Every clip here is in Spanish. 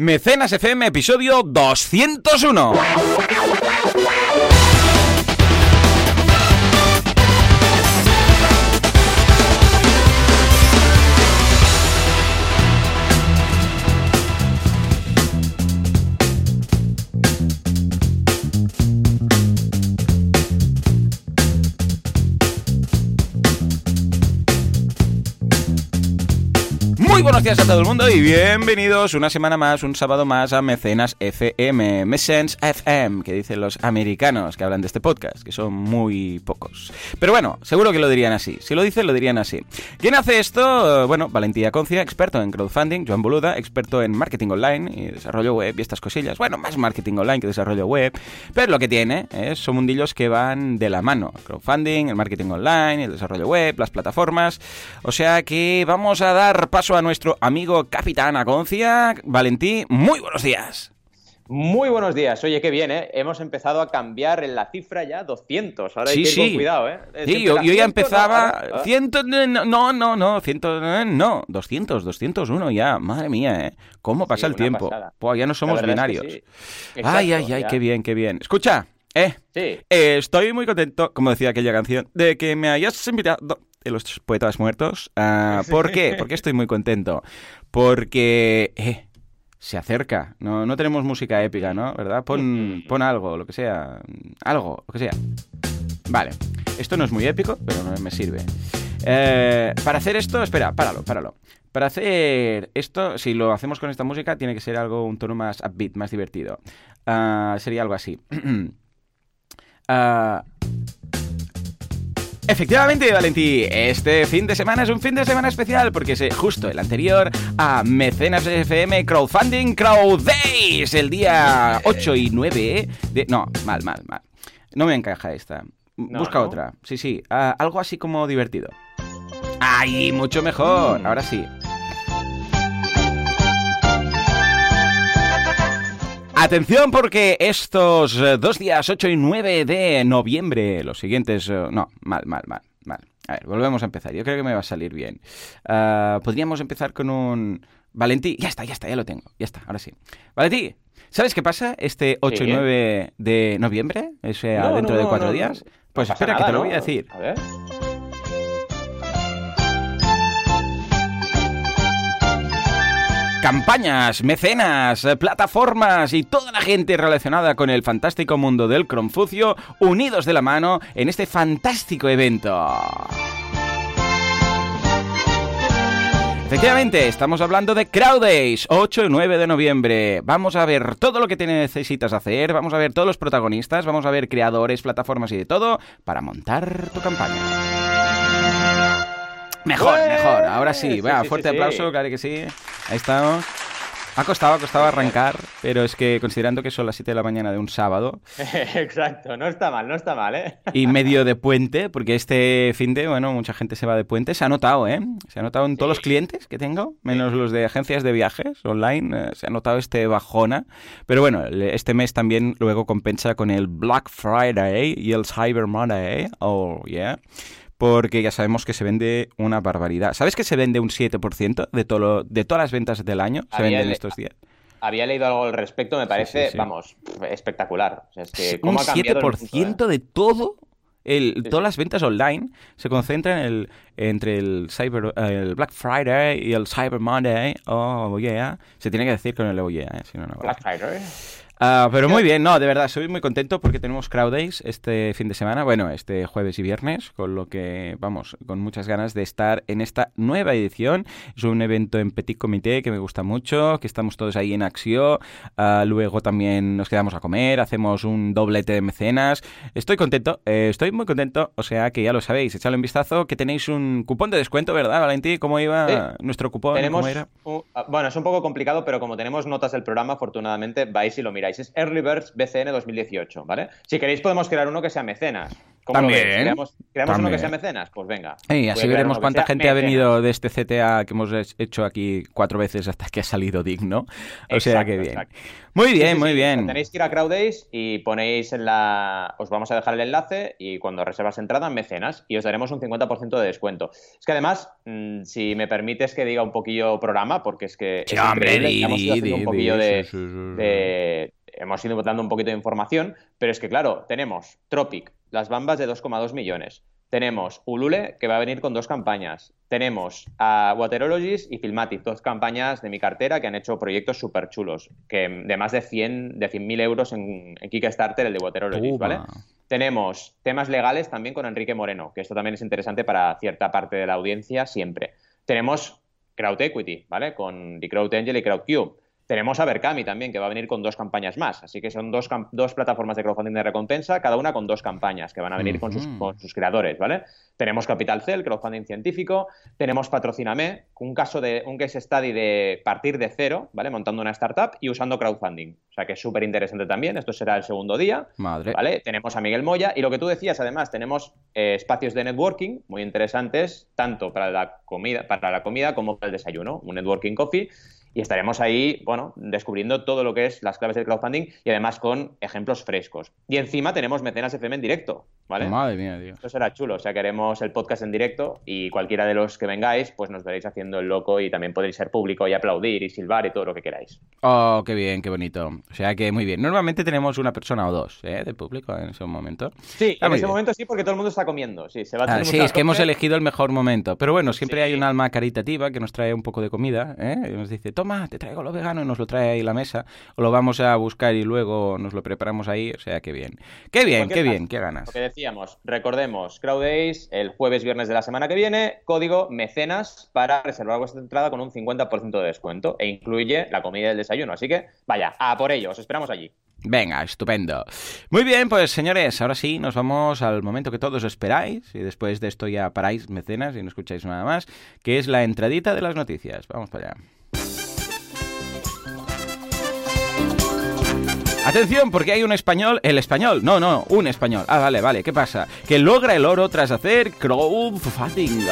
Mecenas FM, episodio 201. Días a todo el mundo y bienvenidos una semana más, un sábado más a Mecenas FM, Messens FM, que dicen los americanos que hablan de este podcast, que son muy pocos. Pero bueno, seguro que lo dirían así. Si lo dicen, lo dirían así. ¿Quién hace esto? Bueno, Valentía Concia, experto en crowdfunding, Joan Boluda, experto en marketing online y desarrollo web y estas cosillas. Bueno, más marketing online que desarrollo web, pero lo que tiene es, son mundillos que van de la mano. Crowdfunding, el marketing online, el desarrollo web, las plataformas. O sea que vamos a dar paso a nuestro amigo Capitán Aconcia. Valentí, muy buenos días. Muy buenos días. Oye, qué bien, ¿eh? Hemos empezado a cambiar en la cifra ya 200. Ahora hay Sí, que ir sí. con cuidado, ¿eh? Sí, yo, yo ya empezaba... No, 100, no, no, no, 100, no, 200, 201 ya. Madre mía, ¿eh? ¿Cómo pasa el tiempo? Buah, ya no somos es binarios. que. Exacto, ay, ay, ay, ya. qué bien, qué bien. Escucha, eh, Sí. eh, estoy muy contento, como decía aquella canción, de que me hayas invitado de los poetas muertos. Ah, ¿Por qué? Porque estoy muy contento. Porque, eh, se acerca. No, no tenemos música épica, ¿no? ¿Verdad? Pon, pon algo, lo que sea. Algo, lo que sea. Vale. Esto no es muy épico, pero me- sirve. Eh, para hacer esto, espera, páralo, páralo. Para hacer esto, si lo hacemos con esta música, tiene que ser algo, un tono más upbeat, más divertido. Ah, sería algo así. Ah, Efectivamente, Valentí, este fin de semana es un fin de semana especial porque es eh, justo el anterior a Mecenas FM Crowdfunding Crowd Days, el día 8 y 9 de... No, mal, mal, mal. No me encaja esta. Busca ¿no? otra. Sí, sí, ah, algo así como divertido. ¡Ay, mucho mejor! Ahora sí. Atención porque estos eh, dos días, 8 y 9 de noviembre, los siguientes... eh, no, mal, mal, mal, mal. A ver, volvemos a empezar. Yo creo que me va a salir bien. Ah, Podríamos empezar con un... Valentí, ya está, ya está, ya lo tengo. Ya está, ahora sí. Valentí, ¿sabes qué pasa este 8 y Sí. 9 de noviembre? O sea, No, dentro no, de cuatro no, días. Pues espera, que te lo voy a decir. A ver. Campañas, mecenas, eh, plataformas y toda la gente relacionada con el fantástico mundo del Confucio unidos de la mano en este fantástico evento. Efectivamente, estamos hablando de Crowd Days, 8 y 9 de noviembre. Vamos a ver todo lo que te necesitas hacer, vamos a ver todos los protagonistas, vamos a ver creadores, plataformas y de todo para montar tu campaña. Mejor, ¡Ué! mejor. Ahora sí, Sí, va, sí, fuerte sí, aplauso, claro que sí. Ahí estamos. Ha costado, ha costado arrancar, pero es que considerando que son las 7 de la mañana de un sábado Exacto, no está mal, no está mal, ¿eh? y medio de puente, porque este fin de, bueno, mucha gente se va de puente, se ha notado, ¿eh? Se ha notado en todos los clientes que tengo, menos los de agencias de viajes online, eh, se ha notado este bajona. Pero bueno, este mes también luego compensa con el Black Friday y el Cyber Monday, oh yeah. Porque ya sabemos que se vende una barbaridad. ¿Sabes que se vende un 7% de, todo de todas las ventas del año? Se venden le- estos días. Había leído algo al respecto, me parece, sí, sí. vamos, espectacular. O sea, es que un ha cambiado el mundo, 7% ¿eh? de todo. El, Sí, todas las ventas online se concentran en el, entre el, Cyber, el Black Friday y el Cyber Monday. Oh, yeah. Se tiene que decir con el oh, yeah. ¿eh? Si no, no vale. Black Friday. Ah, pero muy bien, no, de verdad, soy muy contento porque tenemos Crowd Days este fin de semana, bueno, este jueves y viernes, con lo que, vamos, con muchas ganas de estar en esta nueva edición. Es un evento en Petit Comité que me gusta mucho, que estamos todos ahí en acción. Ah, luego también nos quedamos a comer, hacemos un doblete de mecenas. Estoy contento, eh, estoy muy contento, o sea que ya lo sabéis, echadle un vistazo, que tenéis un cupón de descuento, ¿verdad, Valentí? ¿Cómo iba Sí. nuestro cupón? Tenemos, ¿Cómo era? un- ah, bueno, es un poco complicado, pero como tenemos notas del programa, afortunadamente vais y lo miráis. Es Early Birds BCN 2018, ¿vale? Si queréis podemos crear uno que sea mecenas. ¿Cómo lo ves? También, ¿Creamos, creamos uno que sea mecenas? Pues venga. Ey, Voy a así veremos cuánta gente ha venido de este CTA que hemos hecho aquí cuatro veces hasta que ha salido digno. O sea que bien. exacto. Muy bien, sí, muy sí. bien. Tenéis que ir a Crowdays y ponéis en la. Os vamos a dejar el enlace y cuando reservas entrada, mecenas, y os daremos un 50% de descuento. Es que además, mm, si me permites que diga un poquillo programa, porque es que. Sí, es hombre, di, di, un poquillo di, de, sí, sí, sí, sí. de- Hemos ido dando un poquito de información, pero es que, claro, tenemos Tropic, las bambas de 2,2 millones. Tenemos Ulule, que va a venir con dos campañas. Tenemos a Waterologist y Filmatic, dos campañas de mi cartera que han hecho proyectos súper chulos, que de más de 100 de 100.000 euros en, en Kickstarter, el de Waterologist, Toma. ¿vale? Tenemos temas legales también con Enrique Moreno, que esto también es interesante para cierta parte de la audiencia siempre. Tenemos Crowd Equity, ¿vale? Con The Crowd Angel y CrowdCube. Tenemos a Berkami también, que va a venir con dos campañas más. Así que son dos, dos plataformas de crowdfunding de recompensa, cada una con dos campañas que van a venir con, sus, con sus creadores, ¿vale? Tenemos Capital Cell, crowdfunding científico. Tenemos Patrocíname, un caso de un case study de partir de cero, ¿vale? Montando una startup y usando crowdfunding. O sea que es súper interesante también. Esto será el segundo día. Madre. ¿Vale? Tenemos a Miguel Moya y lo que tú decías, además, tenemos eh, espacios de networking muy interesantes, tanto para la comida, para la comida como para el desayuno, un networking coffee. Y estaremos ahí, bueno, descubriendo todo lo que es las claves del crowdfunding y además con ejemplos frescos. Y encima tenemos Mecenas FM en directo, ¿vale? Madre mía, tío. Esto será chulo, o sea que haremos el podcast en directo y cualquiera de los que vengáis, pues nos veréis haciendo el loco y también podréis ser público y aplaudir y silbar y todo lo que queráis. Oh, qué bien, qué bonito. O sea que muy bien. Normalmente tenemos una persona o dos, ¿eh? De público en ese momento. Sí, Ah, en ese bien. momento sí, porque todo el mundo está comiendo. Sí, se va a Ah, sí, es que hemos elegido el mejor momento. Pero bueno, siempre Sí. hay un alma caritativa que nos trae un poco de comida, ¿eh? Y nos dice, toma, te traigo lo vegano y nos lo trae ahí la mesa. O lo vamos a buscar y luego nos lo preparamos ahí. O sea, qué bien. Qué bien, qué bien, qué ganas. Lo que decíamos, recordemos, Crowd Days el jueves, viernes de la semana que viene, código mecenas para reservar vuestra entrada con un 50% de descuento e incluye la comida y el desayuno. Así que vaya, a por ello, os esperamos allí. Venga, estupendo. Muy bien, pues señores, ahora sí, nos vamos al momento que todos esperáis y después de esto ya paráis mecenas y no escucháis nada más, que es la entradita de las noticias. Vamos para allá. Atención, porque hay un español, el español, no, no, un español. Ah, vale, vale, ¿qué pasa? Que logra el oro tras hacer crowdfunding.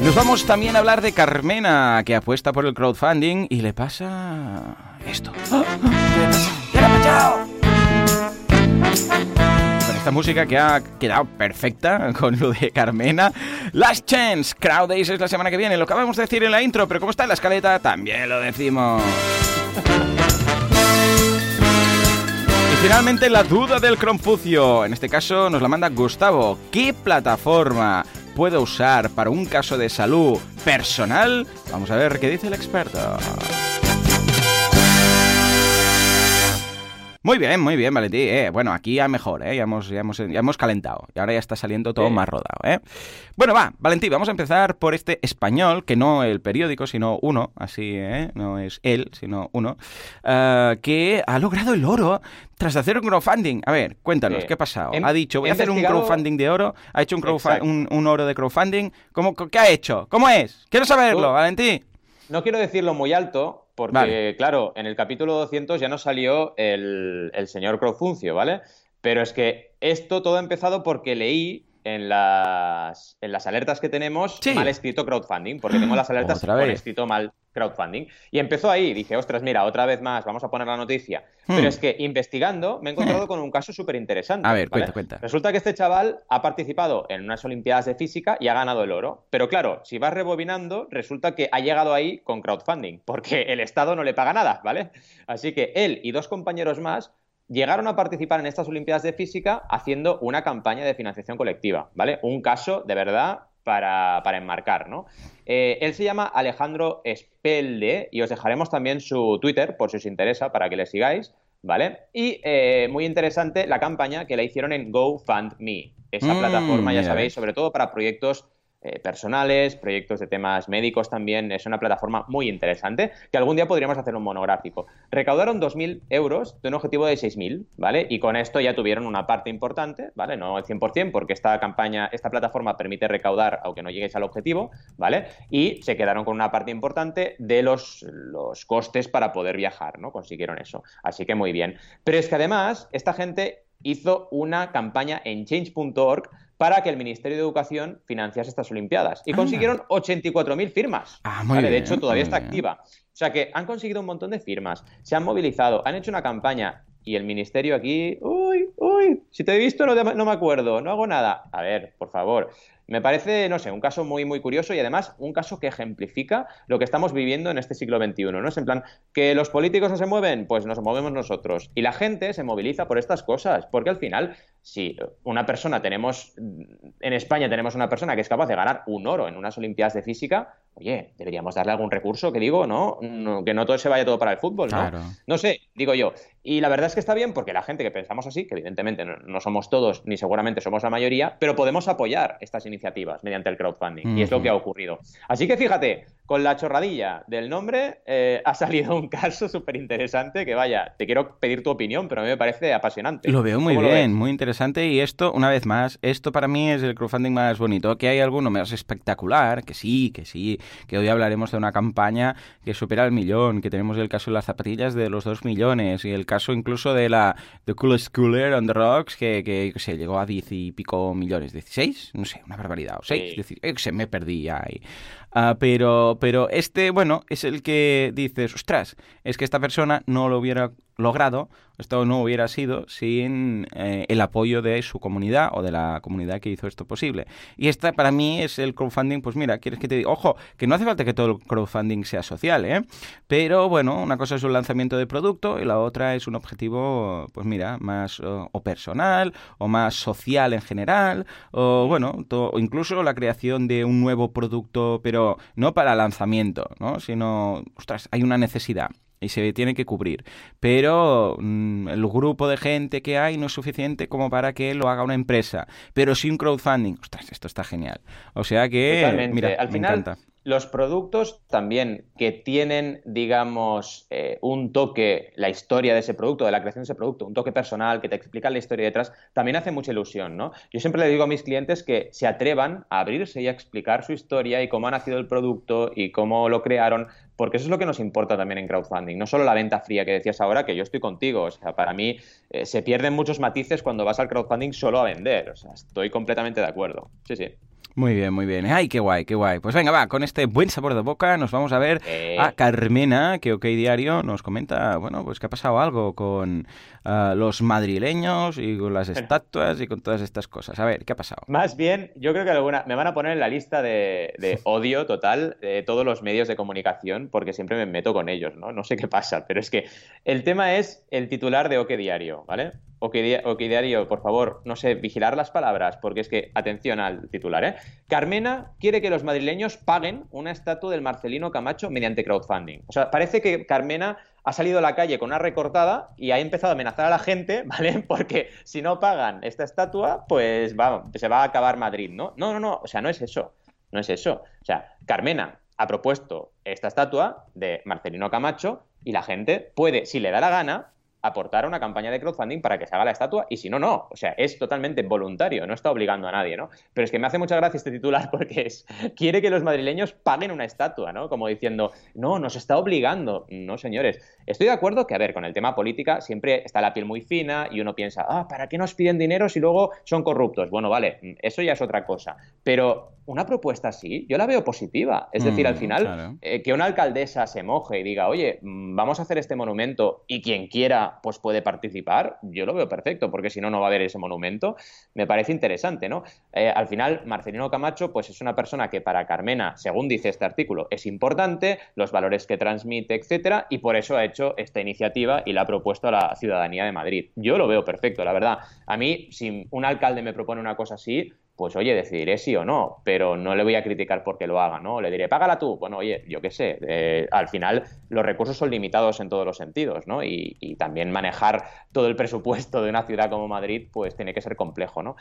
Nos vamos también a hablar de Carmena, que apuesta por el crowdfunding y le pasa esto. ¡Ah! ¿Qué esta música que ha quedado perfecta con lo de Carmena. Last Chance, Crowd es la semana que viene. Lo acabamos de decir en la intro, pero como está en la escaleta, también lo decimos. Y finalmente la duda del Confucio. En este caso nos la manda Gustavo. ¿Qué plataforma puedo usar para un caso de salud personal? Vamos a ver qué dice el experto. Muy bien, muy bien, Valentín. Eh, bueno, aquí ya mejor, ¿eh? Ya hemos, ya, hemos, ya hemos calentado. Y ahora ya está saliendo todo Sí. más rodado, ¿eh? Bueno, va, Valentín, vamos a empezar por este español, que no el periódico, sino uno, así, ¿eh? No es él, sino uno, eh, que ha logrado el oro tras hacer un crowdfunding. A ver, cuéntanos, Sí. ¿qué ha pasado? He- ha dicho, voy a hacer un crowdfunding de oro, ha hecho un, un, un oro de crowdfunding. ¿Cómo, ¿Qué ha hecho? ¿Cómo es? Quiero saberlo, Valentín. No quiero decirlo muy alto, porque, Vale. claro, en el capítulo 200 ya nos salió el, el señor Crowfuncio, ¿vale? Pero es que esto todo ha empezado porque leí en las, en las alertas que tenemos Sí. mal escrito crowdfunding, porque tengo las alertas con escrito mal crowdfunding. Y empezó ahí, dije, ostras, mira, otra vez más, vamos a poner la noticia. Hmm. Pero es que investigando me he encontrado con un caso súper interesante. A ver, cuenta, cuenta. Resulta que este chaval ha participado en unas Olimpiadas de Física y ha ganado el oro. Pero claro, si vas rebobinando, resulta que ha llegado ahí con crowdfunding, porque el Estado no le paga nada, ¿vale? Así que él y dos compañeros más llegaron a participar en estas Olimpiadas de Física haciendo una campaña de financiación colectiva, ¿vale? Un caso de verdad para, para enmarcar, ¿no? Eh, él se llama Alejandro Espelde y os dejaremos también su Twitter por si os interesa para que le sigáis, ¿vale? Y eh, muy interesante la campaña que la hicieron en GoFundMe, esa Mm, plataforma, ya sabéis, sobre todo para proyectos eh, personales, proyectos de temas médicos también. Es una plataforma muy interesante que algún día podríamos hacer un monográfico. Recaudaron 2.000 euros de un objetivo de 6.000, ¿vale? Y con esto ya tuvieron una parte importante, ¿vale? No el 100% porque esta campaña, esta plataforma permite recaudar aunque no lleguéis al objetivo, ¿vale? Y se quedaron con una parte importante de los, los costes para poder viajar, ¿no? Consiguieron eso. Así que muy bien. Pero es que además, esta gente hizo una campaña en change.org para que el Ministerio de Educación financiase estas Olimpiadas. Y ah. consiguieron 84.000 firmas. Ah, de hecho, todavía está activa. O sea que han conseguido un montón de firmas, se han movilizado, han hecho una campaña y el Ministerio aquí, uy, uy, si te he visto no, no me acuerdo, no hago nada. A ver, por favor. Me parece, no sé, un caso muy, muy curioso y además un caso que ejemplifica lo que estamos viviendo en este siglo XXI, ¿no? Es en plan, que los políticos no se mueven, pues nos movemos nosotros. Y la gente se moviliza por estas cosas, porque al final, si una persona tenemos, en España tenemos una persona que es capaz de ganar un oro en unas Olimpiadas de Física, oye, deberíamos darle algún recurso, que digo, ¿no? que no todo se vaya todo para el fútbol, ¿no? No sé, digo yo. Y la verdad es que está bien porque la gente que pensamos así, que evidentemente no, somos todos ni seguramente somos la mayoría, pero podemos apoyar estas iniciativas mediante el crowdfunding. Y es lo que ha ocurrido. Así que fíjate, con la chorradilla del nombre eh, ha salido un caso súper interesante que vaya, te quiero pedir tu opinión, pero a mí me parece apasionante. Lo veo muy bien, muy interesante y esto, una vez más, esto para mí es el crowdfunding más bonito, que hay alguno más espectacular, que sí, que sí, que hoy hablaremos de una campaña que supera el millón, que tenemos el caso de las zapatillas de los dos millones y el caso incluso de la The Coolest Cooler on the Rocks que, que, se llegó a diez y pico millones, 16, no sé, una barbaridad, o seis, sí. se me perdí ahí. Ah, pero, pero este, bueno, es el que dices, ostras, es que esta persona no lo hubiera logrado, esto no hubiera sido sin eh, el apoyo de su comunidad o de la comunidad que hizo esto posible. Y esta para mí es el crowdfunding, pues mira, quieres que te diga, ojo, que no hace falta que todo el crowdfunding sea social, ¿eh? Pero bueno, una cosa es un lanzamiento de producto y la otra es un objetivo, pues mira, más o personal o más social en general, o bueno, incluso la creación de un nuevo producto, pero no para lanzamiento, ¿no? Sino, ostras, hay una necesidad y se tiene que cubrir. Pero mm, el grupo de gente que hay no es suficiente como para que lo haga una empresa. Pero sin crowdfunding, ostras, esto está genial. O sea que, mira, Al me final, encanta. Los productos también que tienen, digamos, eh, un toque, la historia de ese producto, de la creación de ese producto, un toque personal que te explica la historia detrás, también hace mucha ilusión, ¿no? Yo siempre le digo a mis clientes que se atrevan a abrirse y a explicar su historia y cómo ha nacido el producto y cómo lo crearon, porque eso es lo que nos importa también en crowdfunding, no solo la venta fría que decías ahora, que yo estoy contigo, o sea, para mí eh, se pierden muchos matices cuando vas al crowdfunding solo a vender, o sea, estoy completamente de acuerdo. Sí, sí. Muy bien, muy bien. Ay, qué guay, qué guay. Pues venga, va, con este buen sabor de boca nos vamos a ver eh. a Carmena, que OK Diario nos comenta, bueno, pues que ha pasado algo con ah, los madrileños y con las estatuas y con todas estas cosas. A ver, ¿qué ha pasado? Más bien, yo creo que alguna me van a poner en la lista de, de odio total de todos los medios de comunicación porque siempre me meto con ellos, ¿no? No sé qué pasa, pero es que el tema es el titular de OK Diario, ¿vale? OK, Diario, por favor, no sé, vigilar las palabras, porque es que, atención al titular, ¿eh? Carmena quiere que los madrileños paguen una estatua del Marcelino Camacho mediante crowdfunding. O sea, parece que Carmena ha salido a la calle con una recortada y ha empezado a amenazar a la gente, ¿vale? Porque si no pagan esta estatua, pues se va a acabar Madrid, ¿no? No, no, no, o sea, no es eso, no es eso. O sea, Carmena ha propuesto esta estatua de Marcelino Camacho y la gente puede, si le da la gana, aportar a una campaña de crowdfunding para que se haga la estatua y si no, no. O sea, es totalmente voluntario, no está obligando a nadie, ¿no? Pero es que me hace mucha gracia este titular porque es, quiere que los madrileños paguen una estatua, ¿no? Como diciendo, no, nos está obligando. No, señores. Estoy de acuerdo que, a ver, con el tema política siempre está la piel muy fina y uno piensa, ah, ¿para qué nos piden dinero si luego son corruptos? Bueno, vale, eso ya es otra cosa. Pero una propuesta así, yo la veo positiva. Es decir, al mm, final, eh, que una alcaldesa se moje y diga, oye, mm, vamos a hacer este monumento y quien quiera, pues puede participar, yo lo veo perfecto, porque si no, no va a haber ese monumento. Me parece interesante, ¿no? Eh, al final, Marcelino Camacho, pues es una persona que para Carmena, según dice este artículo, es importante, los valores que transmite, etcétera, y por eso ha hecho esta iniciativa y la ha propuesto a la ciudadanía de Madrid. Yo lo veo perfecto, la verdad. A mí, si un alcalde me propone una cosa así, pues oye, decidiré sí o no, pero no le voy a criticar porque lo haga, ¿no? Le diré, págala tú. Bueno, oye, yo qué sé, eh, al final los recursos son limitados en todos los sentidos, ¿no? Y, y, también manejar todo el presupuesto de una ciudad como Madrid, pues tiene que ser complejo, ¿no?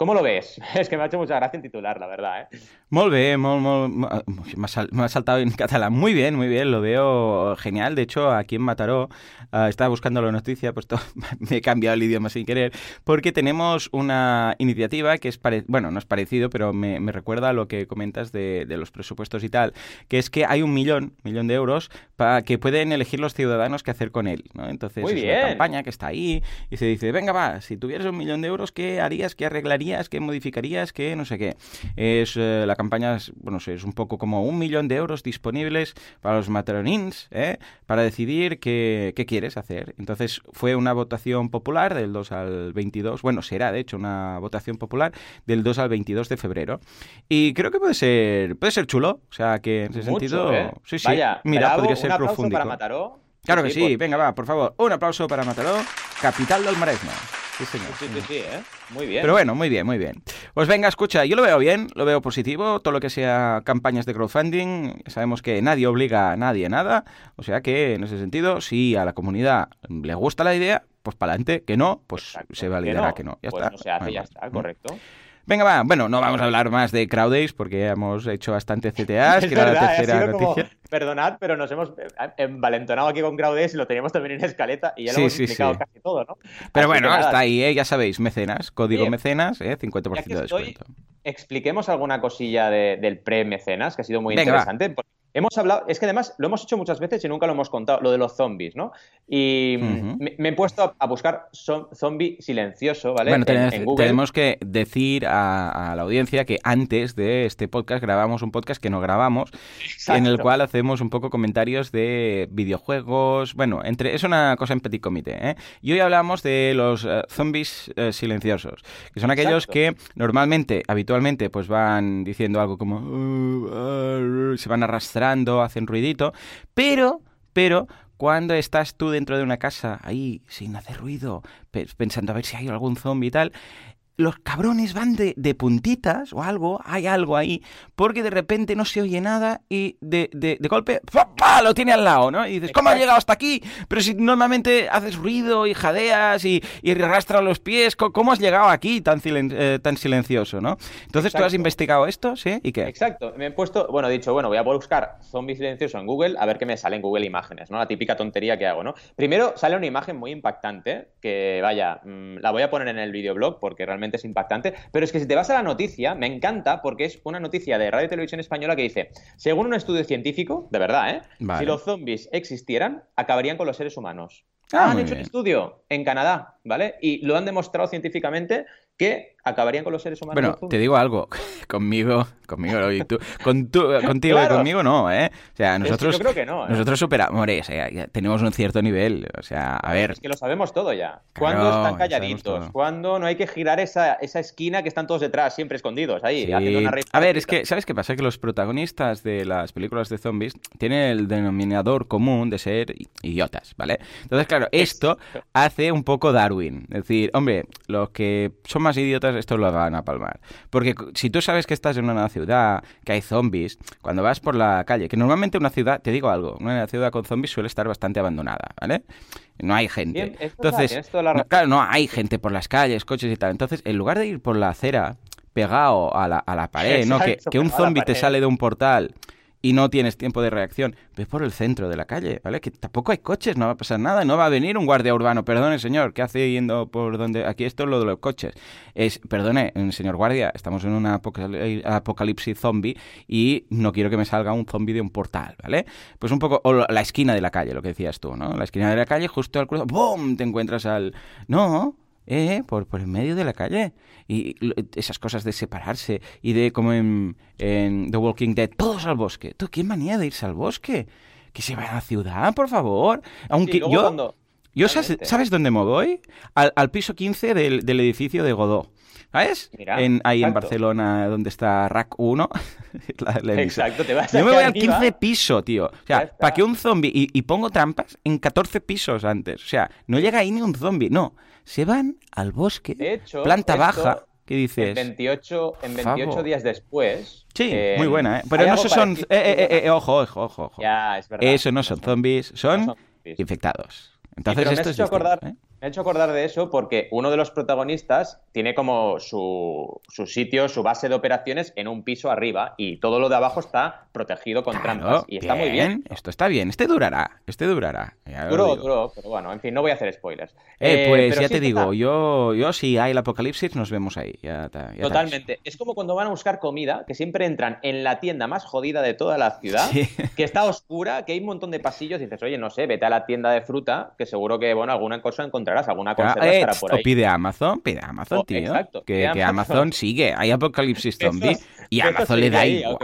¿Cómo lo ves? Es que me ha hecho mucha gracia en titular, la verdad, ¿eh? Molt bé, molt, molt, me ha saltado en catalán. Muy bien, muy bien, lo veo genial. De hecho, aquí en Mataró uh, estaba buscando la noticia, pues todo, me he cambiado el idioma sin querer, porque tenemos una iniciativa que es, pare bueno, no es parecido, pero me, me, recuerda a lo que comentas de, de, los presupuestos y tal, que es que hay un millón, millón de euros para que pueden elegir los ciudadanos qué hacer con él, ¿no? Entonces muy es bien. una campaña que está ahí y se dice, venga va, si tuvieras un millón de euros, ¿qué harías, qué arreglarías, qué modificarías, qué no sé qué? Es uh, la campaña, bueno, sé, es un poco como un millón de euros disponibles para los matronins, ¿eh? para decidir qué, qué, quieres hacer. Entonces fue una votación popular del 2 al 22, bueno, será de hecho una votación popular del 2 al 22 de febrero. Y creo que puede ser, puede ser chulo, o sea que en ese Mucho, sentido, ¿eh? sí, sí, Bravo, mira, podría ser Mataró. Claro que Sí, venga, va, por favor, un aplauso para Mataró, capital del Maresme. Sí, señor. Sí, sí, sí, ¿eh? Muy bien. Pero bueno, muy bien, muy bien. Pues venga, escucha, yo lo veo bien, lo veo positivo, todo lo que sea campañas de crowdfunding, sabemos que nadie obliga a nadie a nada, o sea que en ese sentido, si a la comunidad le gusta la idea, pues para adelante, que no, pues Exacto. se validará no, que no, ya pues está. no se hace, ya está, correcto. Venga, va, bueno, no vamos a hablar más de Crowdays porque ya hemos hecho bastante CTAs, Es que era la tercera como- noticia. perdonad, pero nos hemos eh, envalentonado aquí con Crowdes y lo teníamos también en escaleta y ya lo hemos sí, explicado sí. casi todo, ¿no? Pero Así bueno, hasta ahí, ¿eh? ya sabéis, mecenas, código mecenas, ¿eh? 50% ya que de estoy, descuento. expliquemos alguna cosilla de- del pre-mecenas, que ha sido muy Venga, va. interesante. porque Hemos hablado, es que además lo hemos hecho muchas veces y nunca lo hemos contado, lo de los zombies, ¿no? Y me, me he puesto a, a buscar zo- zombie silencioso, ¿vale? Bueno, En- tenemos, en Google. tenemos que decir a, a la audiencia que antes de este podcast grabamos un podcast que no grabamos, en el cual hacemos un poco comentarios de videojuegos. Bueno, entre es una cosa en petit comité. ¿eh? Y hoy hablamos de los eh, zombies eh, silenciosos, que son aquellos Exacto. que normalmente, habitualmente, pues van diciendo algo como "Uh, uh", se van arrastrando, hacen ruidito, pero, pero cuando estás tú dentro de una casa ahí sin hacer ruido, pe- pensando a ver si hay algún zombie y tal, los cabrones van de, de puntitas o algo, hay algo ahí, porque de repente no se oye nada y de, de- de golpe. ¡pa! lo tiene al lado, ¿no? Y dices, ¿cómo ha llegado hasta aquí? Pero si normalmente haces ruido y jadeas y, y arrastras los pies, ¿co- ¿cómo has llegado aquí tan, silen- eh, tan silencioso, ¿no? Entonces tú has investigado esto, ¿sí? ¿Y qué? Exacto, me he puesto, bueno, he dicho, bueno, voy a buscar zombie silencioso en Google a ver qué me sale en Google Imágenes, ¿no? La típica tontería que hago, ¿no? Primero sale una imagen muy impactante, que vaya, mm, la voy a poner en el videoblog porque realmente es impactante, pero es que si te vas a la noticia, me encanta porque es una noticia de Radio y Televisión Española que dice, según un estudio científico, de verdad, ¿eh? Vale. Si los zombies existieran, acabarían con los seres humanos. Ah, han hecho un estudio en Canadá, ¿vale? Y lo han demostrado científicamente que acabarían con los seres humanos. Bueno, te digo algo, conmigo, conmigo y tú, con tú- contigo Claro. y conmigo no, ¿eh? O sea, Es que nosotros, yo creo que no, ¿eh? nosotros sea, ya tenemos un cierto nivel, o sea, a ver, Es que lo sabemos todo ya. Cuando están calladitos, cuando no hay que girar esa, esa esquina que están todos detrás, siempre escondidos, ahí, Sí. haciendo una A ver, es que, ¿sabes qué pasa? Que los protagonistas de las películas de zombies tienen el denominador común de ser idiotas, ¿vale? Entonces, claro, esto hace un poco Darwin. Es decir, hombre, los que son más idiotas, estos lo van a palmar. Porque si tú sabes que estás en una ciudad, que hay zombies, cuando vas por la calle, que normalmente una ciudad, te digo algo, una ciudad con zombies suele estar bastante abandonada, ¿vale? No hay gente. Bien, Entonces, no, claro, no hay gente por las calles, coches y tal. Entonces, en lugar de ir por la acera pegado a la, a la pared, ¿no? Que, que un zombie te sale de un portal y no tienes tiempo de reacción, ves por el centro de la calle, ¿vale? Que tampoco hay coches, no va a pasar nada, no va a venir un guardia urbano, perdone señor, ¿qué hace yendo por donde? Aquí esto es lo de los coches. Es, perdone, señor guardia, estamos en apocal- apocalipsis zombie y no quiero que me salga un zombie de un portal, ¿vale? Pues un poco, o la esquina de la calle, lo que decías tú, ¿no? La esquina de la calle, justo al cruzar, ¡boom! Te encuentras al... No, eh, por, por en medio de la calle. Y esas cosas de separarse y de como en, en The Walking Dead, todos al bosque. ¿Tú qué manía de irse al bosque? Que se vaya a la ciudad, por favor. Aunque Sí, yo, cuando- yo ¿sabes. ¿sabes dónde me voy? Al, al piso 15 del, del edificio de Godó. ¿Sabes? Mira, en, ahí en exacto. Barcelona, donde está Rack 1. la- la. Exacto, te vas Yo me voy al arriba. 15 piso, tío. O sea, para que un zombie. Y, y pongo trampas en 14 pisos antes. O sea, no llega ahí ni un zombie. No. Se van al bosque. De hecho, planta esto, baja. ¿Qué En dices? 28, en Por 28 favor. días después. Sí, eh, muy buena, ¿eh? Pero no son. eh, eh, eh, eh, ojo, ojo, ojo, ojo. Ya, es verdad. Eso no son zombies, son no son zombies. infectados. Entonces pero me esto es hecho distinto, acordar, ¿eh? Me ha hecho acordar de eso porque uno de los protagonistas tiene como su, su, sitio, su base de operaciones en un piso arriba y todo lo de abajo está protegido con trampas. Y está muy bien. Esto está bien. Este durará. Este durará. Duro, duro. Pero bueno, en fin, no voy a hacer spoilers. Eh, pues ya te digo, yo, yo si hay el apocalipsis nos vemos ahí. Totalmente. Es como cuando van a buscar comida, que siempre entran en la tienda más jodida de toda la ciudad, que está oscura, que hay un montón de pasillos y dices, oye, no sé, vete a la tienda de fruta, que seguro que, bueno, alguna cosa encontrarás, alguna cosa estará por ahí. O pide Amazon, pide Amazon, tío. Exacto. Que, Amazon. sigue, hay apocalipsis zombie y Amazon le da igual.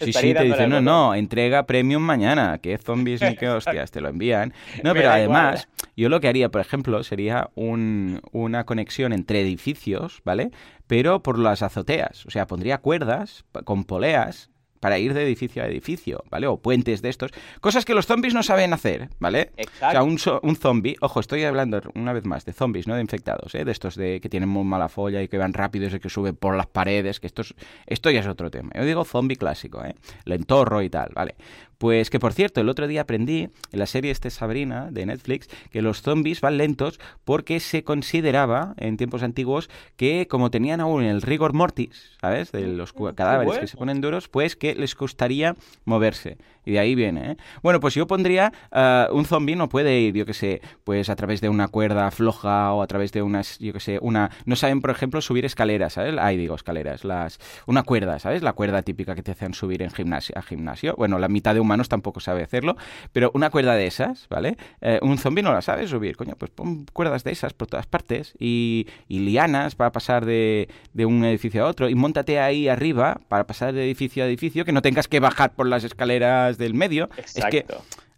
Sí, sí, te dicen, no, no, entrega premium mañana, que zombies ni que hostias, te lo envían. No, pero además, yo lo que haría, por ejemplo, sería un, una conexión entre edificios, ¿vale? Pero por las azoteas, o sea, pondría cuerdas con poleas para ir de edificio a edificio, ¿vale? O puentes de estos. Cosas que los zombies no saben hacer, ¿vale? Exacto. O sea, un, un zombie, ojo, estoy hablando una vez más de zombies, no de infectados, ¿eh? De estos de que tienen muy mala folla y que van rápidos y que suben por las paredes, que esto, esto ya es otro tema. Yo digo zombie clásico, ¿eh? Lo entorro y tal, ¿vale? Pues que por cierto, el otro día aprendí en la serie este Sabrina de Netflix que los zombies van lentos porque se consideraba en tiempos antiguos que como tenían aún el rigor mortis, ¿sabes? De los cadáveres que se ponen duros, pues que les costaría moverse. Y de ahí viene, ¿eh? Bueno, pues yo pondría, uh, un zombie no puede ir, yo que sé, pues a través de una cuerda floja o a través de unas, yo que sé, una... No saben, por ejemplo, subir escaleras, ¿sabes? Ahí digo, escaleras, las... Una cuerda, ¿sabes? La cuerda típica que te hacen subir en gimnasio, a gimnasio. Bueno, la mitad de humanos tampoco sabe hacerlo, pero una cuerda de esas, ¿vale? Eh, un zombie no la sabe subir, coño, pues pon cuerdas de esas por todas partes y, lianas para pasar de, de un edificio a otro y montate ahí arriba para pasar de edificio a edificio que no tengas que bajar por las escaleras del medio. Es que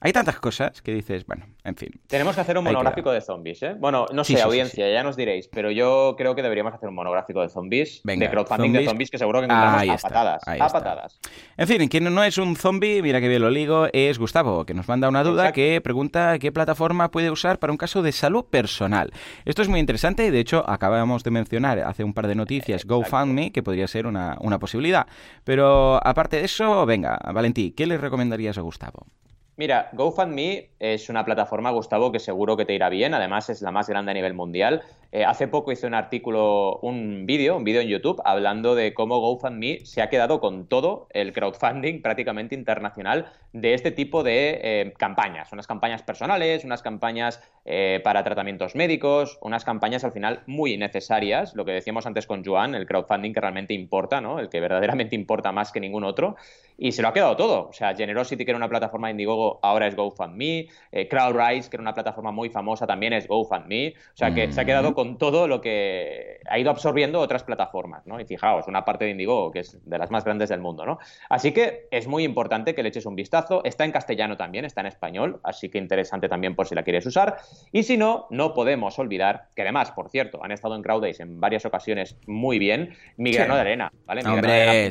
hay tantas cosas que dices, bueno, en fin. Tenemos que hacer un monográfico de zombies, ¿eh? Bueno, no sé, audiencia, ya nos diréis, pero yo creo que deberíamos hacer un monográfico de zombies, de crowdfunding de zombies que seguro que encontramos a patadas. a patadas. En fin, quien no es un zombie, mira que bien lo ligo, es Gustavo, que nos manda una duda que pregunta qué plataforma puede usar para un caso de salud personal. Esto es muy interesante y de hecho acabamos de mencionar hace un par de noticias GoFundMe, que podría ser una, una posibilidad. Pero aparte de eso, venga, Valentí, ¿qué le recomendarías a Gustavo? Mira, GoFundMe es una plataforma, Gustavo, que seguro que te irá bien. Además, es la más grande a nivel mundial. Eh, hace poco hice un artículo, un vídeo, un vídeo en YouTube, hablando de cómo GoFundMe se ha quedado con todo el crowdfunding prácticamente internacional de este tipo de eh, campañas. Unas campañas personales, unas campañas eh, para tratamientos médicos, unas campañas al final muy necesarias. Lo que decíamos antes con Joan, el crowdfunding que realmente importa, ¿no? El que verdaderamente importa más que ningún otro. Y se lo ha quedado todo. O sea, Generosity, que era una plataforma de Indiegogo, ahora es GoFundMe. CrowdRise, que era una plataforma muy famosa, también es GoFundMe. O sea, que se ha quedado con todo lo que ha ido absorbiendo otras plataformas, ¿no? Y fijaos, una parte de Indigo que es de las más grandes del mundo, ¿no? Así que es muy importante que le eches un vistazo. Está en castellano también, está en español, así que interesante también por si la quieres usar. Y si no, no podemos olvidar que además, por cierto, han estado en CrowdAce en varias ocasiones muy bien, Migrano de Arena, ¿vale? Hombre,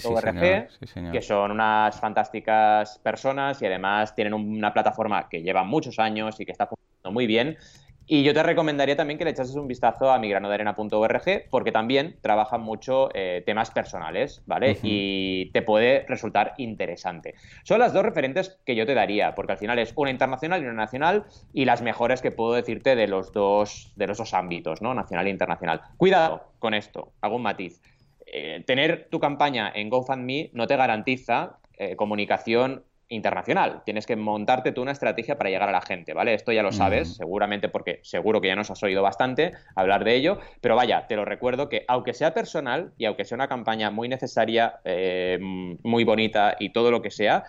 que son unas fantásticas personas y además tienen una plataforma que lleva muchos años y que está funcionando muy bien y yo te recomendaría también que le echases un vistazo a migranodearena.org porque también trabajan mucho eh, temas personales, ¿vale? Y te puede resultar interesante. Son las dos referentes que yo te daría, porque al final es una internacional y una nacional y las mejores que puedo decirte de los dos, de los dos ámbitos, ¿no? Nacional e internacional. Cuidado con esto, hago un matiz. Eh, tener tu campaña en GoFundMe no te garantiza eh, comunicación internacional. Tienes que montarte tú una estrategia para llegar a la gente, ¿vale? Esto ya lo sabes, seguramente porque seguro que ya nos has oído bastante hablar de ello, pero vaya, te lo recuerdo que aunque sea personal y aunque sea una campaña muy necesaria, eh, muy bonita y todo lo que sea,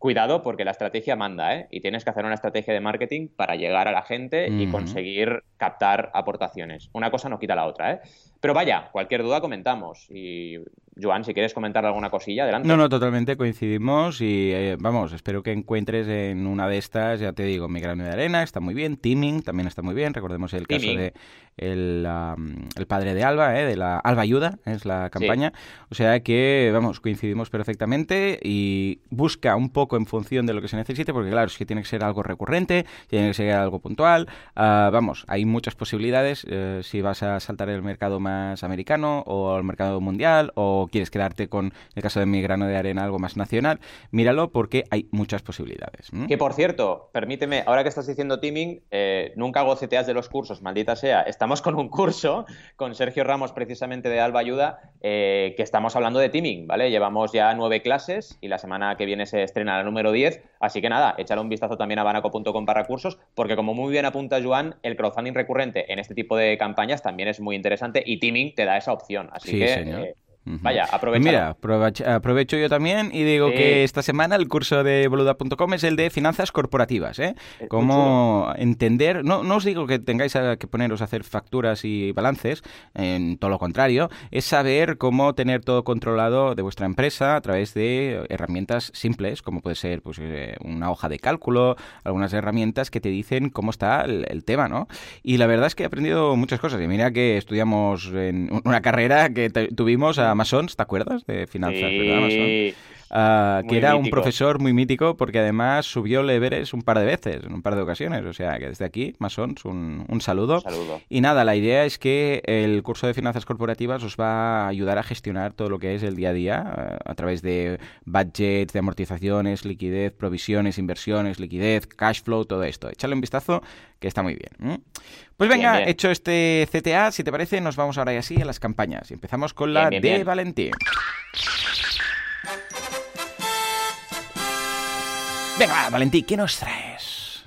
cuidado porque la estrategia manda, ¿eh? Y tienes que hacer una estrategia de marketing para llegar a la gente y conseguir captar aportaciones. Una cosa no quita la otra, ¿eh? Pero vaya, cualquier duda comentamos. Y Joan, si quieres comentar alguna cosilla, adelante. No, no, totalmente coincidimos y eh, vamos, espero que encuentres en una de estas, ya te digo, Mi Grano de Arena, está muy bien, Teaming también está muy bien, recordemos el caso de el, el, padre de Alba, eh, de la Alba Ayuda, es la campaña, o sea que, vamos, coincidimos perfectamente y busca un poco en función de lo que se necesite, porque claro, es que tiene que ser algo recurrente, tiene que ser algo puntual, uh, vamos, hay muchas posibilidades, uh, si vas a saltar el mercado más más americano o al mercado mundial o quieres quedarte con el caso de mi grano de arena algo más nacional, míralo porque hay muchas posibilidades. Que por cierto, permíteme, ahora que estás diciendo teaming, eh, nunca hago de los cursos, maldita sea. Estamos con un curso con Sergio Ramos, precisamente de Alba Ayuda, eh, que estamos hablando de teaming, ¿vale? Llevamos ya nueve clases y la semana que viene se estrena la número 10. Así que nada, échale un vistazo también a banaco.com para cursos, porque como muy bien apunta Joan, el crowdfunding recurrente en este tipo de campañas también es muy interesante y teaming te da esa opción. Así que. Eh, Vaya, aprovecha. Mira, aprovecho yo también y digo que esta semana el curso de boluda.com es el de finanzas corporativas, ¿eh? Cómo entender, no, no os digo que tengáis que poneros a hacer facturas y balances, en todo lo contrario, es saber cómo tener todo controlado de vuestra empresa a través de herramientas simples, como puede ser pues, eh, una hoja de cálculo, algunas herramientas que te dicen cómo está el, tema, ¿no? Y la verdad es que he aprendido muchas cosas. Y mira que estudiamos en una carrera que tuvimos a Amazon, ¿te acuerdas? De finanzas, sí. Ah, que era un profesor muy mítico porque además subió el Everest un par de veces, en un par de ocasiones. O sea, que desde aquí, Masons, un, un, saludo. saludo. Y nada, la idea es que el curso de finanzas corporativas os va a ayudar a gestionar todo lo que es el día a día eh, a través de budgets, de amortizaciones, liquidez, provisiones, inversiones, liquidez, cash flow, todo esto. Échale un vistazo que está muy bien. Pues venga, hecho este CTA, si te parece, nos vamos ahora y así a las campañas. Y empezamos con la de Valentín. Venga, Valentín, ¿qué nos traes?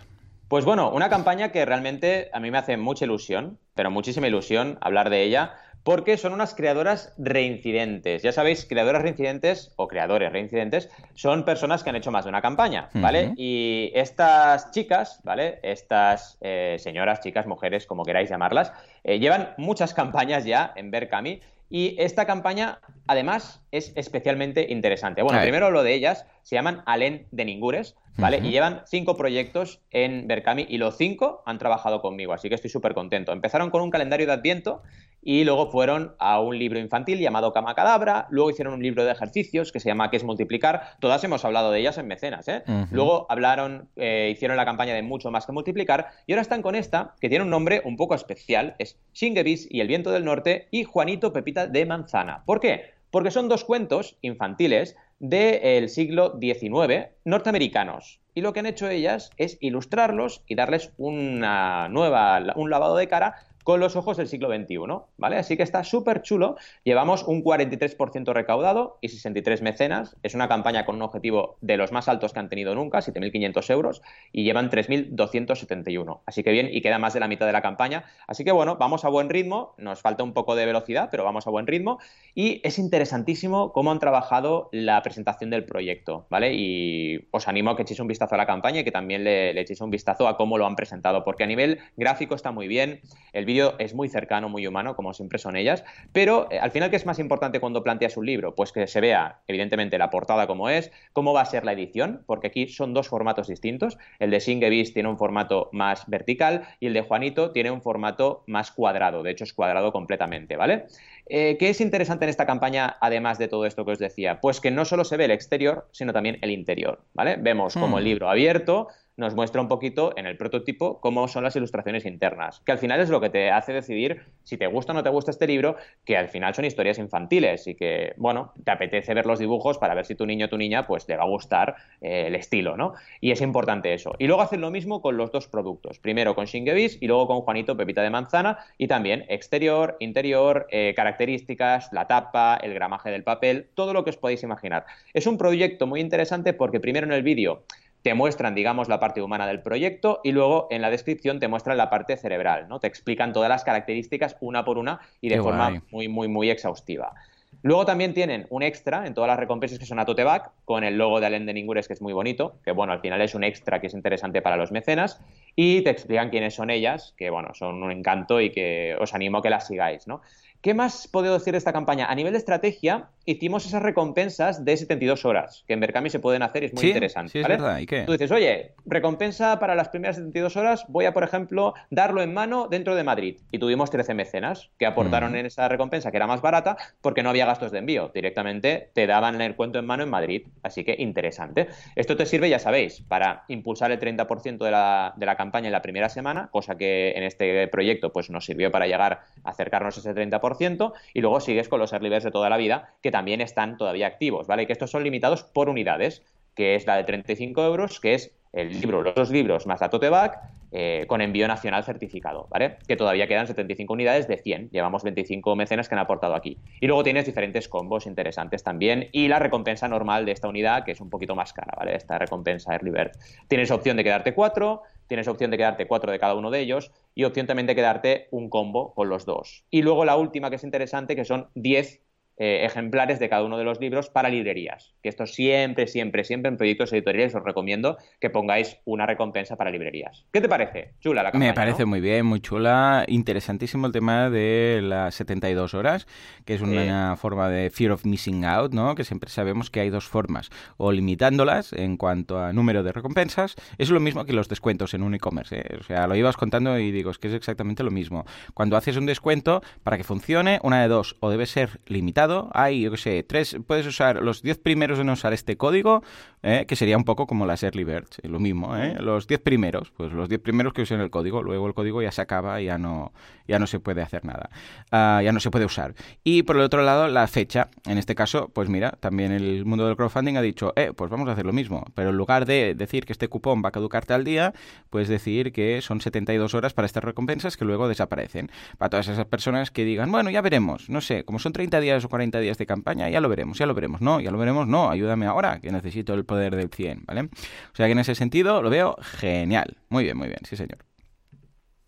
Pues bueno, una campaña que realmente a mí me hace mucha ilusión, pero muchísima ilusión hablar de ella, porque son unas creadoras reincidentes. Ya sabéis, creadoras reincidentes o creadores reincidentes son personas que han hecho más de una campaña, ¿vale? Y estas chicas, ¿vale? Estas eh, señoras, chicas, mujeres, como queráis llamarlas, eh, llevan muchas campañas ya en Berkami y esta campaña, además, es especialmente interesante. Bueno, primero lo de ellas, se llaman Alen de Ningures, ¿vale? Y llevan cinco proyectos en Berkami y los cinco han trabajado conmigo, así que estoy súper contento. Empezaron con un calendario de Adviento y luego fueron a un libro infantil llamado Cama Cadabra, luego hicieron un libro de ejercicios que se llama ¿Qué es multiplicar? Todas hemos hablado de ellas en Mecenas, ¿eh? Luego hablaron, eh, hicieron la campaña de mucho más que multiplicar y ahora están con esta, que tiene un nombre un poco especial, es Shingebis y el viento del norte y Juanito Pepita de Manzana. ¿Por qué? Porque son dos cuentos infantiles del siglo XIX norteamericanos. Y lo que han hecho ellas es ilustrarlos y darles una nueva, un lavado de cara con los ojos del siglo XXI, ¿vale? Así que está súper chulo. Llevamos un 43% recaudado y 63 mecenas. Es una campaña con un objetivo de los más altos que han tenido nunca, 7.500 euros, y llevan 3.271. Así que bien, y queda más de la mitad de la campaña. Así que bueno, vamos a buen ritmo. Nos falta un poco de velocidad, pero vamos a buen ritmo. Y es interesantísimo cómo han trabajado la presentación del proyecto, ¿vale? Y os animo a que echéis un vistazo a la campaña y que también le, le echéis un vistazo a cómo lo han presentado, porque a nivel gráfico está muy bien. El es muy cercano, muy humano, como siempre son ellas, pero eh, al final, ¿qué es más importante cuando planteas un libro? Pues que se vea, evidentemente, la portada como es, cómo va a ser la edición, porque aquí son dos formatos distintos. El de Singevis tiene un formato más vertical y el de Juanito tiene un formato más cuadrado, de hecho es cuadrado completamente, ¿vale? Eh, ¿Qué es interesante en esta campaña, además de todo esto que os decía? Pues que no solo se ve el exterior, sino también el interior, ¿vale? Vemos como el hmm. libro abierto, nos muestra un poquito en el prototipo cómo son las ilustraciones internas, que al final es lo que te hace decidir si te gusta o no te gusta este libro, que al final son historias infantiles y que, bueno, te apetece ver los dibujos para ver si tu niño o tu niña pues le va a gustar eh, el estilo, ¿no? Y es importante eso. Y luego hacen lo mismo con los dos productos, primero con Shingevis y luego con Juanito Pepita de Manzana y también exterior, interior, eh, características, la tapa, el gramaje del papel, todo lo que os podéis imaginar. Es un proyecto muy interesante porque primero en el vídeo te muestran, digamos, la parte humana del proyecto y luego en la descripción te muestran la parte cerebral, ¿no? Te explican todas las características una por una y de forma muy, muy, muy exhaustiva. Luego también tienen un extra en todas las recompensas que son a tote bag, con el logo de Allen de Ningures, que es muy bonito, que bueno, al final es un extra que es interesante para los mecenas, y te explican quiénes son ellas, que bueno, son un encanto y que os animo a que las sigáis, ¿no? ¿Qué más puedo decir de esta campaña? A nivel de estrategia, hicimos esas recompensas de 72 horas, que en Berkami se pueden hacer y es muy interesante. Sí, es verdad. ¿Y qué? Tú dices, oye, recompensa para las primeras 72 horas, voy a, por ejemplo, darlo en mano dentro de Madrid. Y tuvimos 13 mecenas que aportaron en esa recompensa, que era más barata, porque no había gastos de envío. Directamente te daban el cuento en mano en Madrid. Así que interesante. Esto te sirve, ya sabéis, para impulsar el 30% de la, de la campaña en la primera semana, cosa que en este proyecto pues, nos sirvió para llegar a acercarnos a ese 30%. 25%, y luego sigues con los early birds de toda la vida, que también están todavía activos, ¿vale? Que estos son limitados por unidades, que es la de 35 euros, que es el libro, los dos libros más la tote bag, eh, con envío nacional certificado, ¿vale? Que todavía quedan 75 unidades de 100. Llevamos 25 mecenas que han aportado aquí. Y luego tienes diferentes combos interesantes también y la recompensa normal de esta unidad, que es un poquito más cara, ¿vale? Esta recompensa Early Bird. Tienes opción de quedarte cuatro, tienes opción de quedarte cuatro de cada uno de ellos y opción también de quedarte un combo con los dos. Y luego la última que es interesante, que son 10 eh, ejemplares de cada uno de los libros para librerías. Que esto siempre, siempre, siempre en proyectos editoriales os recomiendo que pongáis una recompensa para librerías. ¿Qué te parece? Chula la campaña, Me parece muy bien, muy chula. Interesantísimo el tema de las 72 horas, que es una forma de fear of missing out, ¿no? Que siempre sabemos que hay dos formas. O limitándolas en cuanto a número de recompensas. Es lo mismo que los descuentos en un e-commerce. ¿eh? O sea, lo ibas contando y digo, es que es exactamente lo mismo. Cuando haces un descuento, para que funcione, una de dos, o debe ser limitado hay, yo qué sé, tres, puedes usar los 10 primeros en usar este código, eh, que sería un poco como las early birds, lo mismo, ¿eh? los 10 primeros, pues los 10 primeros que usen el código, luego el código ya se acaba y ya no, ya no se puede hacer nada, uh, ya no se puede usar. Y por el otro lado, la fecha, en este caso, pues mira, también el mundo del crowdfunding ha dicho, eh, pues vamos a hacer lo mismo, pero en lugar de decir que este cupón va a caducarte al día, pues decir que son 72 horas para estas recompensas que luego desaparecen. Para todas esas personas que digan, bueno, ya veremos, no sé, como son 30 días o 40 días de campaña, ya lo veremos, ya lo veremos, no, ya lo veremos, no, ayúdame ahora, que necesito el poder del 100, ¿vale? O sea que en ese sentido lo veo genial. Muy bien, muy bien, sí señor.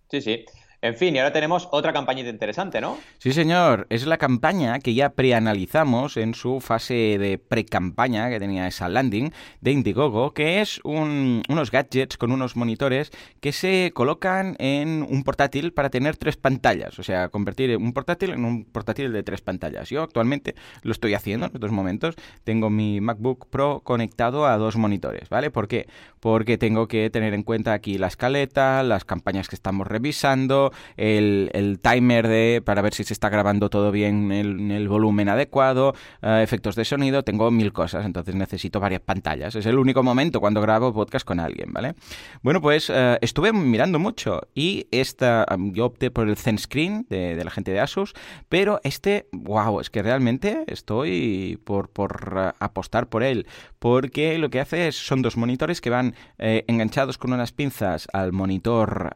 Sí, sí. En fin, y ahora tenemos otra campañita interesante, ¿no? Sí, señor. Es la campaña que ya preanalizamos en su fase de pre-campaña que tenía esa landing de Indiegogo, que es unos gadgets con unos monitores que se colocan en un portátil para tener tres pantallas. O sea, convertir un portátil en un portátil de tres pantallas. Yo actualmente lo estoy haciendo en estos momentos. Tengo mi MacBook Pro conectado a dos monitores, ¿vale? ¿Por qué? Porque tengo que tener en cuenta aquí la escaleta, las campañas que estamos revisando, el, timer de para ver si se está grabando todo bien en el, volumen adecuado, eh, efectos de sonido, tengo mil cosas, entonces necesito varias pantallas. Es el único momento cuando grabo podcast con alguien, ¿vale? Bueno, pues eh, estuve mirando mucho y esta, yo opté por el Zen Screen de, la gente de Asus, pero este, wow, es que realmente estoy por, eh, apostar por él, porque lo que hace es, son dos monitores que van enganchados con unas pinzas al monitor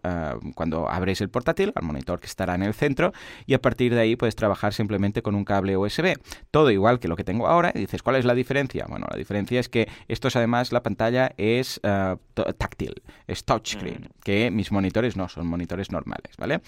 cuando abres el portátil al monitor que estará en el centro, y a partir de ahí puedes trabajar simplemente con un cable USB. Todo igual que lo que tengo ahora. Y dices, ¿cuál es la diferencia? Bueno, la diferencia es que esto es además la pantalla es uh, táctil, es touchscreen, mm. que mis monitores no, son monitores normales, ¿vale?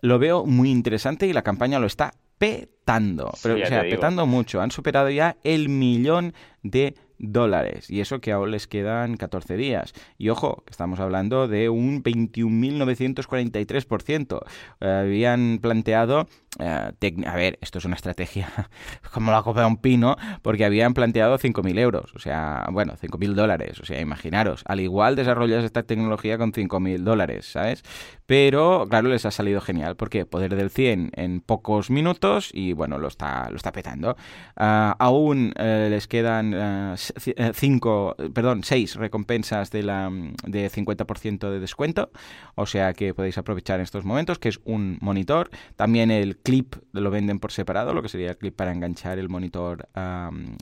Lo veo muy interesante y la campaña lo está petando, pero o sea, petando mucho. Han superado ya el millón de dólares. Y eso que aún les quedan 14 días. Y ojo, que estamos hablando de un 21.943%. Eh, habían planteado eh, a ver, esto es una estrategia como la copa de un pino, porque habían planteado 5.000 euros, o sea, bueno, 5.000 dólares, o sea, imaginaros, al igual desarrollas esta tecnología con 5.000 dólares, ¿sabes? Pero, claro, les ha salido genial, porque poder del 100 en pocos minutos y, bueno, lo está, lo está petando. Ah, aún eh, les quedan 5, eh, perdón, 6 recompensas de, la, de 50% de descuento, o sea que podéis aprovechar en estos momentos, que es un monitor, también el clip lo venden por separado, lo que sería el clip para enganchar el monitor,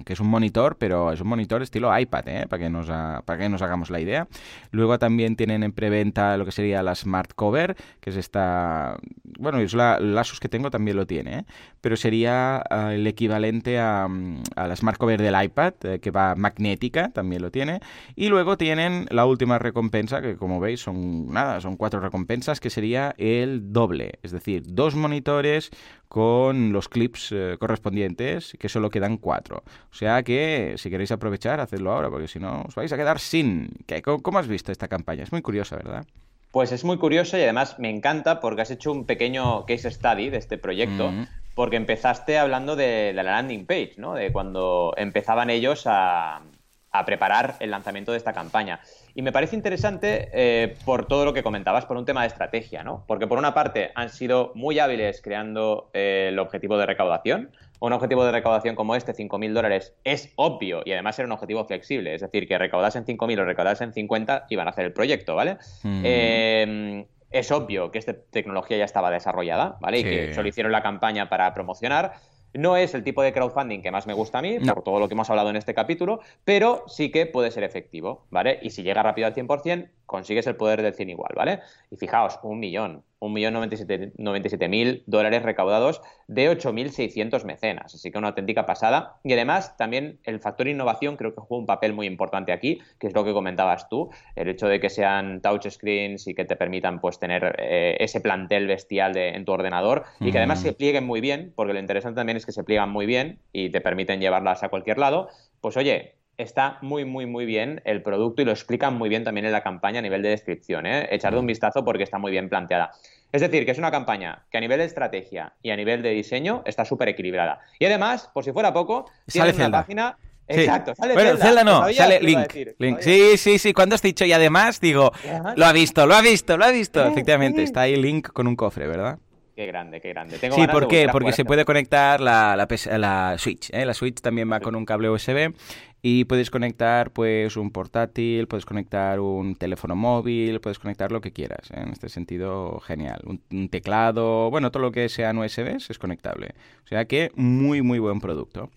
que es un monitor, pero es un monitor estilo iPad, ¿eh? para, que nos para que nos hagamos la idea. Luego también tienen en preventa lo que sería la Smart Cover, que es esta, bueno, es la, Asus que tengo también lo tiene, ¿eh? pero sería ah, el equivalente a, a, la Smart Cover del iPad, eh, que va magnética, también lo tiene. Y luego tienen la última recompensa, que como veis son nada, son cuatro recompensas, que sería el doble, es decir, dos monitores con los clips eh, correspondientes, que solo quedan cuatro. O sea que si queréis aprovechar, hacedlo ahora, porque si no os vais a quedar sin. ¿Cómo has visto esta campaña? Es muy curiosa, ¿verdad? Pues es muy curioso y además me encanta porque has hecho un pequeño case study de este proyecto, mm. porque empezaste hablando de, la landing page, ¿no? De cuando empezaban ellos a, a preparar el lanzamiento de esta campaña. Y me parece interesante eh, por todo lo que comentabas, por un tema de estrategia, ¿no? Porque por una parte han sido muy hábiles creando eh, el objetivo de recaudación. Un objetivo de recaudación como este, 5.000 dólares, es obvio y además era un objetivo flexible. Es decir, que recaudasen 5.000 o recaudasen 50 iban a hacer el proyecto, ¿vale? Mm. Eh, es obvio que esta tecnología ya estaba desarrollada, ¿vale? Y que solo hicieron la campaña para promocionar. No es el tipo de crowdfunding que más me gusta a mí, por todo lo que hemos hablado en este capítulo, pero sí que puede ser efectivo, ¿vale? Y si llega rápido al 100%, consigues el poder del 100 igual, ¿vale? Y fijaos, un millón, un millón 97 mil dólares recaudados de 8.600 mecenas, así que una auténtica pasada. Y además, también el factor innovación creo que juega un papel muy importante aquí, que es lo que comentabas tú, el hecho de que sean touchscreens y que te permitan pues tener eh, ese plantel bestial de, en tu ordenador y que además se plieguen muy bien, porque lo interesante también es que se pliegan muy bien y te permiten llevarlas a cualquier lado. Pues oye, está muy, muy, muy bien el producto y lo explican muy bien también en la campaña a nivel de descripción. ¿eh? Echarle un vistazo porque está muy bien planteada. Es decir, que es una campaña que a nivel de estrategia y a nivel de diseño está súper equilibrada. Y además, por si fuera poco, tiene una página Exacto, sale bueno, Zelda. no, sale Link. Link. Sí, sí, sí, cuando has dicho y además, digo, lo ha visto, lo ha visto, lo ha visto. Efectivamente, está ahí Link con un cofre, ¿verdad? Qué grande, qué grande. sí, ¿por qué? Porque se puede conectar la, la, Switch. ¿eh? La Switch también va con un cable USB y puedes conectar pues un portátil, puedes conectar un teléfono móvil, puedes conectar lo que quieras. En este sentido, genial. Un, teclado, bueno, todo lo que sean USBs es conectable. O sea que muy, muy buen producto.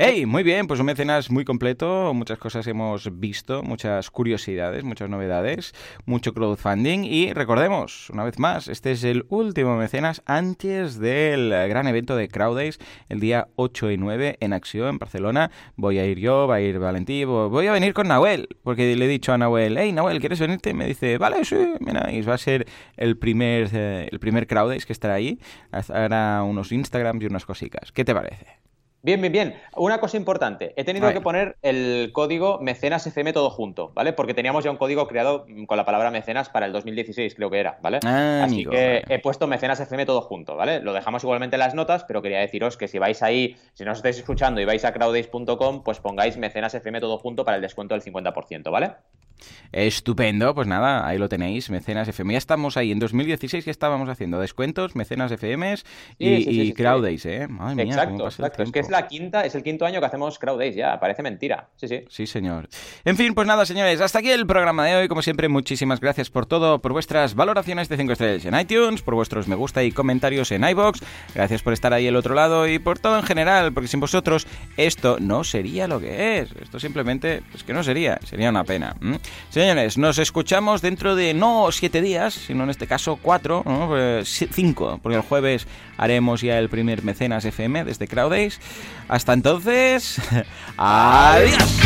¡Hey! Muy bien, pues un mecenas muy completo, muchas cosas hemos visto, muchas curiosidades, muchas novedades, mucho crowdfunding y recordemos, una vez más, este es el último mecenas antes del gran evento de Crowdays el día 8 y 9 en Acción en Barcelona. Voy a ir yo, va a ir Valentí, voy a venir con Nahuel, porque le he dicho a Nahuel, hey Nahuel, ¿quieres venirte? Me dice, vale, sí, mira, y va a ser el primer, eh, el primer Crowdays que estará ahí, hará unos Instagrams y unas cositas. ¿Qué te parece? Bien, bien, bien. Una cosa importante. He tenido que poner el código mecenas FM todo junto, ¿vale? Porque teníamos ya un código creado con la palabra mecenas para el 2016, creo que era, ¿vale? Ah, Así que he puesto mecenas FM todo junto, ¿vale? Lo dejamos igualmente en las notas, pero quería deciros que si vais ahí, si no os estáis escuchando y vais a crowdace.com, pues pongáis mecenas FM todo junto para el descuento del 50%, ¿vale? Estupendo, pues nada, ahí lo tenéis, Mecenas FM. Ya estamos ahí, en 2016 que estábamos haciendo descuentos, Mecenas FM y, Crowdays, ¿eh? Madre mía, exacto, exacto. Es que es la quinta, es el quinto año que hacemos Crowdays ya, parece mentira. Sí, sí. Sí, señor. En fin, pues nada, señores, hasta aquí el programa de hoy. Como siempre, muchísimas gracias por todo, por vuestras valoraciones de 5 estrellas en iTunes, por vuestros me gusta y comentarios en iBox. Gracias por estar ahí el otro lado y por todo en general, porque sin vosotros esto no sería lo que es. Esto simplemente es que no sería, sería una pena. Señores, nos escuchamos dentro de no siete días, sino en este caso cuatro, pues, cinco, porque el jueves haremos ya el primer Mecenas FM desde Crowdays. Hasta entonces, adiós.